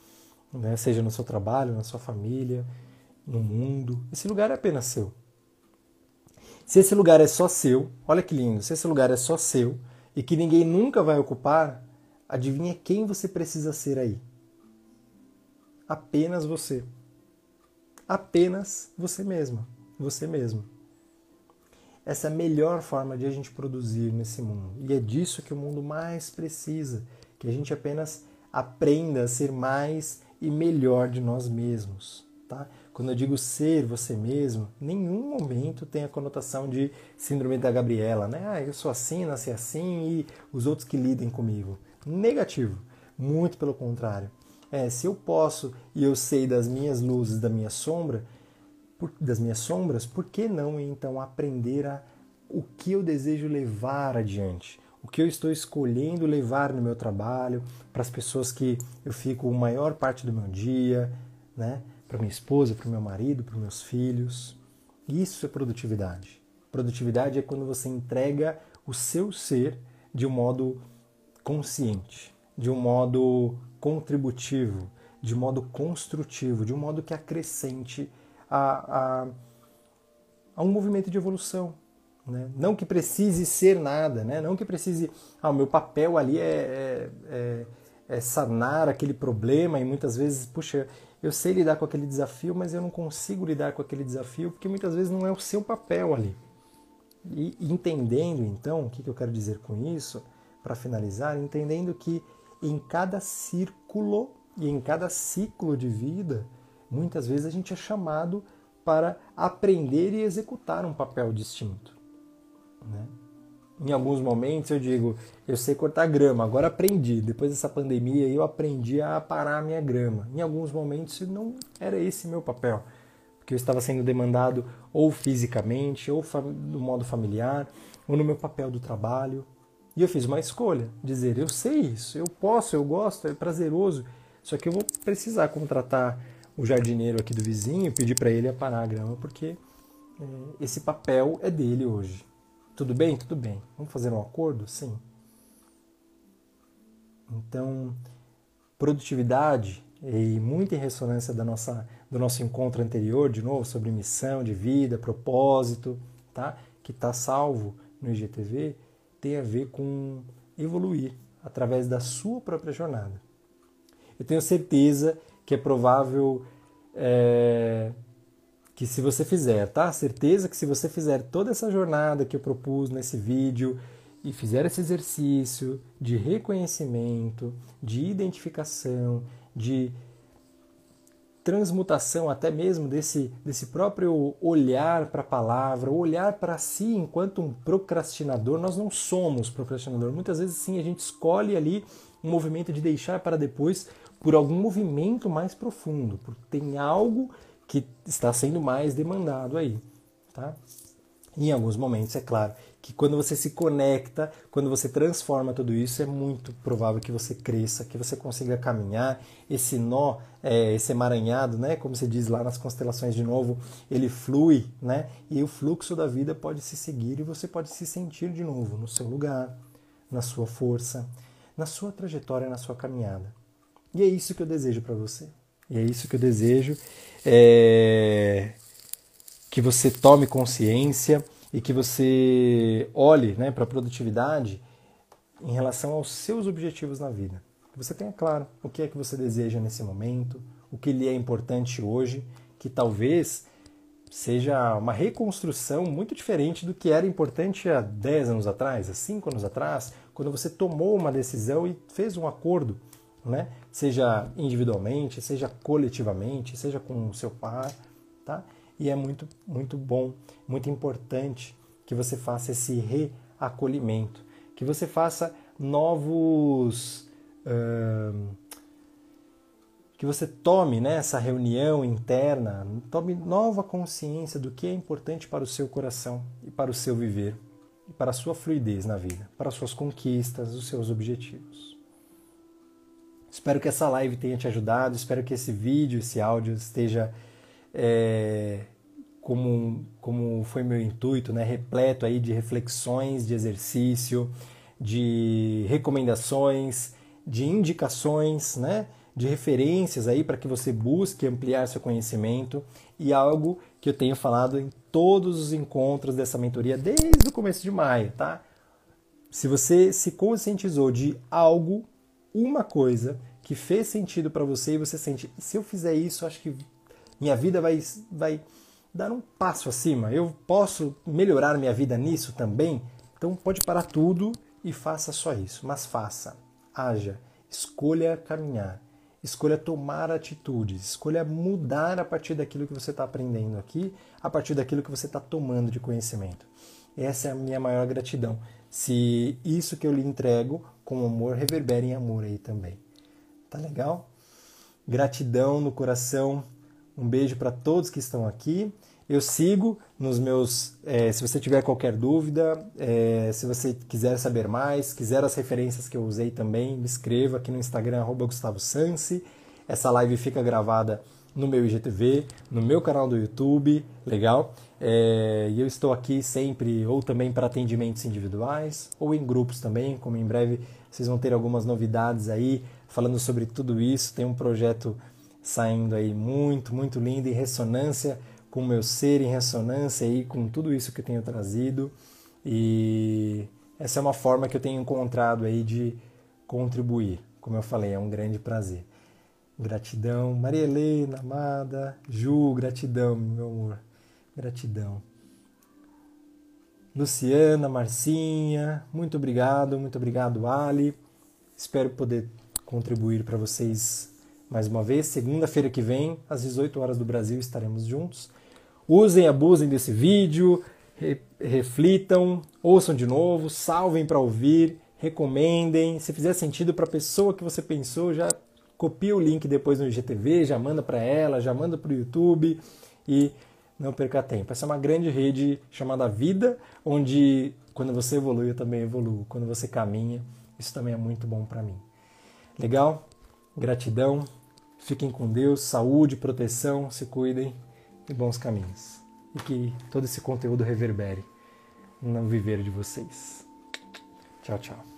[SPEAKER 1] né? seja no seu trabalho, na sua família, no mundo. Esse lugar é apenas seu. Se esse lugar é só seu, olha que lindo, se esse lugar é só seu e que ninguém nunca vai ocupar, adivinha quem você precisa ser aí? Apenas você. Apenas você mesma, você mesmo. Essa é a melhor forma de a gente produzir nesse mundo. E é disso que o mundo mais precisa, que a gente apenas aprenda a ser mais e melhor de nós mesmos. Tá? Quando eu digo ser você mesmo, nenhum momento tem a conotação de síndrome da Gabriela, né? Ah, eu sou assim, nasci assim e os outros que lidem comigo. Negativo. Muito pelo contrário. É, se eu posso e eu sei das minhas luzes, da minha sombra, por, das minhas sombras, por que não então aprender a o que eu desejo levar adiante? O que eu estou escolhendo levar no meu trabalho, para as pessoas que eu fico a maior parte do meu dia, né? para minha esposa, para o meu marido, para meus filhos. Isso é produtividade. Produtividade é quando você entrega o seu ser de um modo consciente, de um modo contributivo, de um modo construtivo, de um modo que acrescente a, a, a um movimento de evolução, né? Não que precise ser nada, né? não que precise. Ah, o meu papel ali é, é, é, é sanar aquele problema e muitas vezes, puxa, eu sei lidar com aquele desafio, mas eu não consigo lidar com aquele desafio porque muitas vezes não é o seu papel ali. E entendendo então, o que eu quero dizer com isso, para finalizar, entendendo que em cada círculo e em cada ciclo de vida, muitas vezes a gente é chamado para aprender e executar um papel distinto. Né? Em alguns momentos eu digo, eu sei cortar grama, agora aprendi. Depois dessa pandemia eu aprendi a parar a minha grama. Em alguns momentos não era esse meu papel, porque eu estava sendo demandado ou fisicamente, ou do modo familiar, ou no meu papel do trabalho. E eu fiz uma escolha, dizer, eu sei isso, eu posso, eu gosto, é prazeroso, só que eu vou precisar contratar o jardineiro aqui do vizinho, pedir para ele aparar a grama, porque é, esse papel é dele hoje. Tudo bem? Tudo bem. Vamos fazer um acordo? Sim. Então, produtividade e muito em ressonância da nossa, do nosso encontro anterior, de novo, sobre missão de vida, propósito, tá? que está salvo no IGTV, tem a ver com evoluir através da sua própria jornada. Eu tenho certeza que é provável é, que se você fizer, tá? Certeza que se você fizer toda essa jornada que eu propus nesse vídeo e fizer esse exercício de reconhecimento, de identificação, de transmutação até mesmo desse, desse próprio olhar para a palavra, olhar para si enquanto um procrastinador. Nós não somos procrastinador. Muitas vezes sim a gente escolhe ali um movimento de deixar para depois por algum movimento mais profundo, porque tem algo que está sendo mais demandado aí, tá? Em alguns momentos, é claro, que quando você se conecta, quando você transforma tudo isso, é muito provável que você cresça, que você consiga caminhar. Esse nó, é, esse emaranhado, né, como se diz lá nas constelações de novo, ele flui, né, e o fluxo da vida pode se seguir e você pode se sentir de novo no seu lugar, na sua força, na sua trajetória, na sua caminhada. E é isso que eu desejo para você. E é isso que eu desejo. É... Que você tome consciência e que você olhe né, para a produtividade em relação aos seus objetivos na vida. Que você tenha claro o que é que você deseja nesse momento, o que lhe é importante hoje, que talvez seja uma reconstrução muito diferente do que era importante há 10 anos atrás, há 5 anos atrás, quando você tomou uma decisão e fez um acordo, né? seja individualmente, seja coletivamente, seja com o seu par. Tá? e é muito, muito bom, muito importante que você faça esse reacolhimento, que você faça novos. Uh, que você tome né, essa reunião interna, tome nova consciência do que é importante para o seu coração e para o seu viver, e para a sua fluidez na vida, para as suas conquistas, os seus objetivos. Espero que essa live tenha te ajudado, espero que esse vídeo, esse áudio esteja é, como, como foi meu intuito, né, repleto aí de reflexões, de exercício, de recomendações, de indicações, né, de referências aí para que você busque ampliar seu conhecimento e algo que eu tenho falado em todos os encontros dessa mentoria desde o começo de maio, tá? Se você se conscientizou de algo, uma coisa que fez sentido para você e você sente, se eu fizer isso, acho que minha vida vai vai dar um passo acima. Eu posso melhorar minha vida nisso também? Então pode parar tudo e faça só isso. Mas faça, haja, escolha caminhar, escolha tomar atitudes, escolha mudar a partir daquilo que você está aprendendo aqui, a partir daquilo que você está tomando de conhecimento. Essa é a minha maior gratidão. Se isso que eu lhe entrego com amor reverbera em amor aí também. Tá legal? Gratidão no coração um beijo para todos que estão aqui. Eu sigo nos meus. É, se você tiver qualquer dúvida, é, se você quiser saber mais, quiser as referências que eu usei também, me escreva aqui no Instagram, Gustavo Sansi. Essa live fica gravada no meu IGTV, no meu canal do YouTube, legal? É, e eu estou aqui sempre, ou também para atendimentos individuais, ou em grupos também, como em breve vocês vão ter algumas novidades aí falando sobre tudo isso. Tem um projeto saindo aí muito, muito lindo, em ressonância com o meu ser, em ressonância aí com tudo isso que eu tenho trazido. E essa é uma forma que eu tenho encontrado aí de contribuir. Como eu falei, é um grande prazer. Gratidão, Maria Helena, amada, Ju, gratidão, meu amor, gratidão. Luciana, Marcinha, muito obrigado, muito obrigado, Ali. Espero poder contribuir para vocês mais uma vez, segunda-feira que vem, às 18 horas do Brasil, estaremos juntos. Usem, abusem desse vídeo, re reflitam, ouçam de novo, salvem para ouvir, recomendem. Se fizer sentido para a pessoa que você pensou, já copia o link depois no IGTV, já manda para ela, já manda para o YouTube e não perca tempo. Essa é uma grande rede chamada Vida, onde quando você evolui, eu também evoluo. Quando você caminha, isso também é muito bom para mim. Legal? Gratidão. Fiquem com Deus, saúde, proteção, se cuidem e bons caminhos. E que todo esse conteúdo reverbere no viver de vocês. Tchau, tchau.